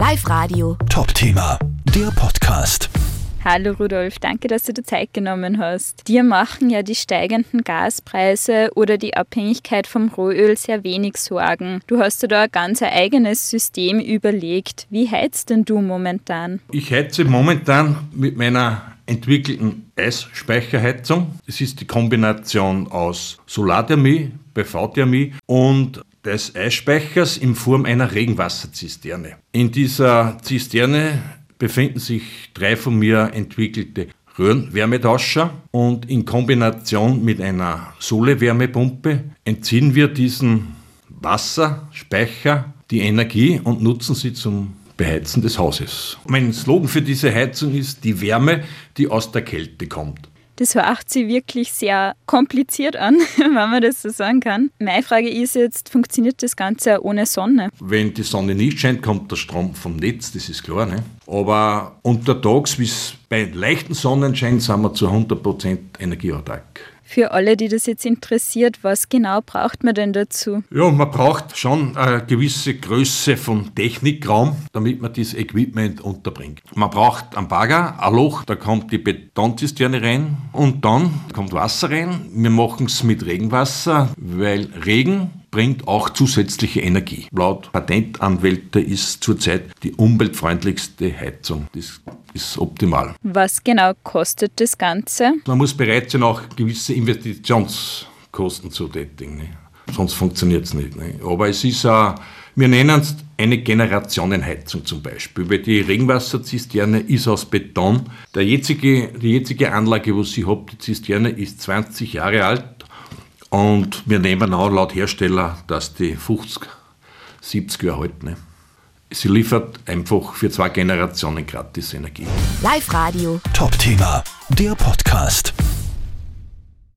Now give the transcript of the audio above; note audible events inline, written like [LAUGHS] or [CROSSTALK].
Live Radio. Top-Thema, der Podcast. Hallo Rudolf, danke, dass du dir Zeit genommen hast. Dir machen ja die steigenden Gaspreise oder die Abhängigkeit vom Rohöl sehr wenig Sorgen. Du hast dir da ein ganz eigenes System überlegt. Wie heizt denn du momentan? Ich heize momentan mit meiner entwickelten Eisspeicherheizung. Es ist die Kombination aus Solarthermie, PV-Thermie und des Eisspeichers in Form einer Regenwasserzisterne. In dieser Zisterne befinden sich drei von mir entwickelte Röhrenwärmetauscher und in Kombination mit einer Sohle-Wärmepumpe entziehen wir diesen Wasserspeicher die Energie und nutzen sie zum Beheizen des Hauses. Mein Slogan für diese Heizung ist die Wärme, die aus der Kälte kommt. Das hört sich wirklich sehr kompliziert an, [LAUGHS] wenn man das so sagen kann. Meine Frage ist jetzt, funktioniert das Ganze ohne Sonne? Wenn die Sonne nicht scheint, kommt der Strom vom Netz, das ist klar. Ne? Aber untertags, wie es bei leichten Sonnenschein, sind wir zu 100% energieautark. Für alle, die das jetzt interessiert, was genau braucht man denn dazu? Ja, man braucht schon eine gewisse Größe von Technikraum, damit man dieses Equipment unterbringt. Man braucht einen Bagger, ein Loch, da kommt die Betonzisterne rein und dann kommt Wasser rein. Wir machen es mit Regenwasser, weil Regen bringt auch zusätzliche Energie. Laut Patentanwälte ist zurzeit die umweltfreundlichste Heizung. Das ist optimal. Was genau kostet das Ganze? Man muss bereit sein, auch gewisse Investitionskosten zu tätigen. Ne? Sonst funktioniert es nicht. Ne? Aber es ist auch, wir nennen es eine Generationenheizung zum Beispiel, weil die Regenwasserzisterne ist aus Beton. Der jetzige, die jetzige Anlage, wo sie habt, die Zisterne, ist 20 Jahre alt und wir nehmen an, laut Hersteller, dass die 50, 70 Jahre halten. Ne? Sie liefert einfach für zwei Generationen gratis Energie. Live Radio. Top-Thema, der Podcast.